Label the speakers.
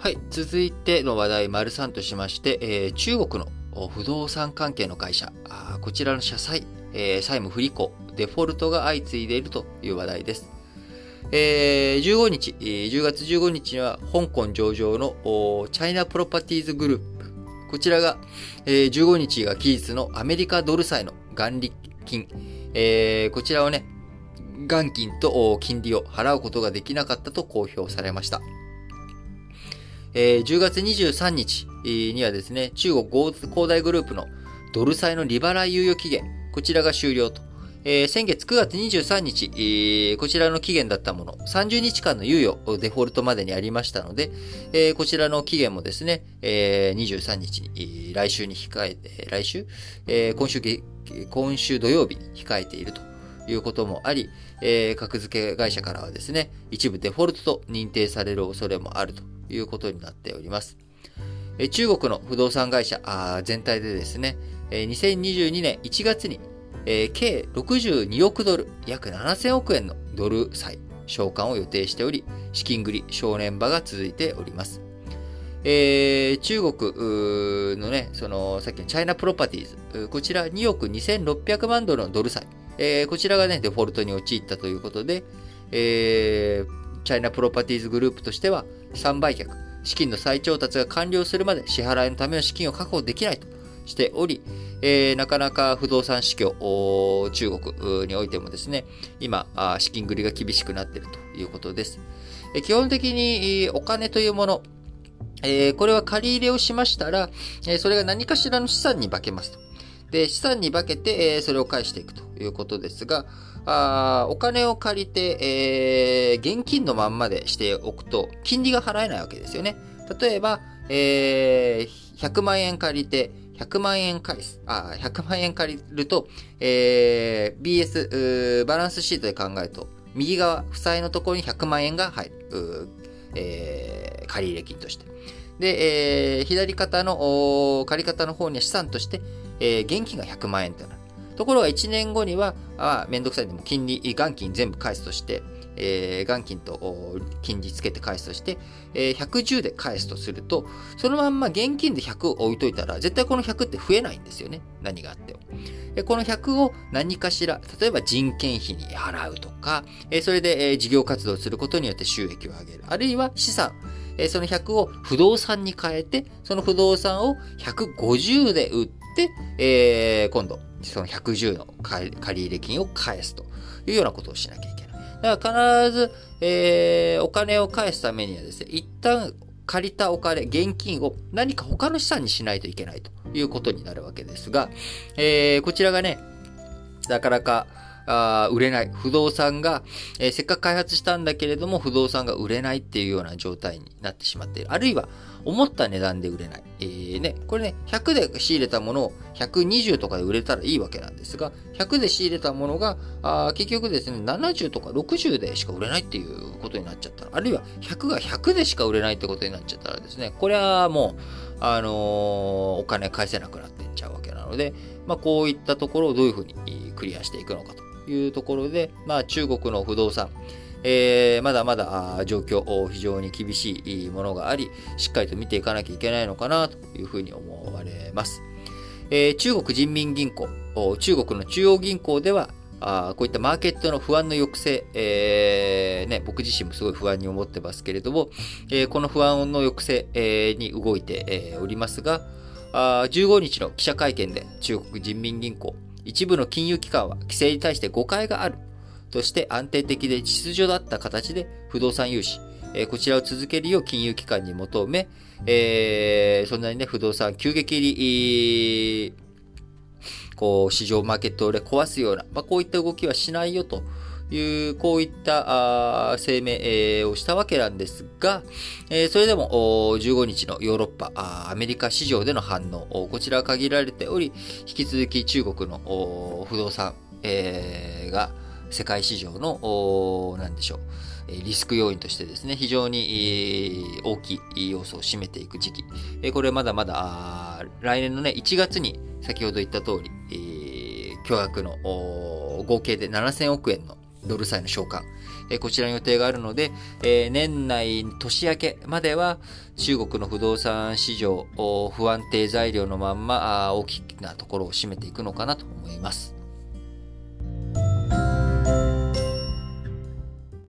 Speaker 1: はい、続いての話題、丸3としまして、えー、中国の不動産関係の会社、あこちらの社債、えー、債務不履行、デフォルトが相次いでいるという話題です。えー、15日、10月15日には香港上場のチャイナプロパティーズグループ、こちらが、えー、15日が期日のアメリカドル債の元利金、えー、こちらをね、元金と金利を払うことができなかったと公表されました。えー、10月23日にはですね、中国恒大グループのドル債の利払い猶予期限、こちらが終了と。えー、先月9月23日、えー、こちらの期限だったもの、30日間の猶予、デフォルトまでにありましたので、えー、こちらの期限もですね、えー、23日に、来週に控えて、来週、えー、今週、今週土曜日に控えているということもあり、えー、格付け会社からはですね、一部デフォルトと認定される恐れもあるということになっております。中国の不動産会社全体でですね、2022年1月に計62億ドル、約7000億円のドル債償還を予定しており、資金繰り正念場が続いております。えー、中国のね、その、さっきのチャイナプロパティーズ、こちら2億2600万ドルのドル債、えー、こちらがね、デフォルトに陥ったということで、えー、チャイナプロパティーズグループとしては、3売却、資金の再調達が完了するまで支払いのための資金を確保できないとしており、えー、なかなか不動産市況、中国においてもですね、今、資金繰りが厳しくなっているということです。え基本的にお金というもの、えー、これは借り入れをしましたら、え、それが何かしらの資産に化けますと。で、資産に化けて、えー、それを返していくということですが、あお金を借りて、えー、現金のまんまでしておくと、金利が払えないわけですよね。例えば、えー、100万円借りて、100万円返す。あ、100万円借りると、えー、BS、バランスシートで考えると、右側、負債のところに100万円が入る。えー、借入金として。で、えー、左肩の、借方の方には資産として、えー、現金が100万円となる。ところが1年後には、あめんどくさいでも金利、元金全部返すとして、えー、元金と金利つけて返すとして、えー、110で返すとすると、そのまんま現金で100を置いといたら、絶対この100って増えないんですよね。何があっても。この100を何かしら、例えば人件費に払うとか、それで事業活動することによって収益を上げる。あるいは資産。その100を不動産に変えて、その不動産を150で売って、えー、今度、その110の借入金を返すというようなことをしなきゃいけない。だから必ず、えー、お金を返すためにはですね、一旦借りたお金、現金を何か他の資産にしないといけないということになるわけですが、えー、こちらがね、なかなか、あ売れない。不動産が、えー、せっかく開発したんだけれども、不動産が売れないっていうような状態になってしまっている。あるいは、思った値段で売れない。えー、ね、これね、100で仕入れたものを120とかで売れたらいいわけなんですが、100で仕入れたものが、あ結局ですね、70とか60でしか売れないっていうことになっちゃったら、あるいは100が100でしか売れないってことになっちゃったらですね、これはもう、あのー、お金返せなくなっていっちゃうわけなので、まあ、こういったところをどういうふうにクリアしていくのかというところで、まあ、中国の不動産、えー、まだまだ状況、非常に厳しいものがあり、しっかりと見ていかなきゃいけないのかなというふうに思われます。えー、中国人民銀行、中国の中央銀行では、あこういったマーケットの不安の抑制、えーね、僕自身もすごい不安に思ってますけれども、えー、この不安の抑制、えー、に動いて、えー、おりますが、あ15日の記者会見で中国人民銀行、一部の金融機関は規制に対して誤解があるとして安定的で秩序だった形で不動産融資、えー、こちらを続けるよう金融機関に求め、えー、そんなにね、不動産急激に、こう、市場マーケットを壊すような、まあ、こういった動きはしないよという、こういった声明をしたわけなんですが、それでも15日のヨーロッパ、アメリカ市場での反応、こちらは限られており、引き続き中国の不動産が世界市場の、なんでしょう、リスク要因としてですね、非常に大きい要素を占めていく時期。これまだまだ、来年のね、1月に先ほど言った通り、巨額の合計で7000億円のドル債の償還。えこちらに予定があるので、え年内年明けまでは中国の不動産市場不安定材料のまんま大きなところを占めていくのかなと思います。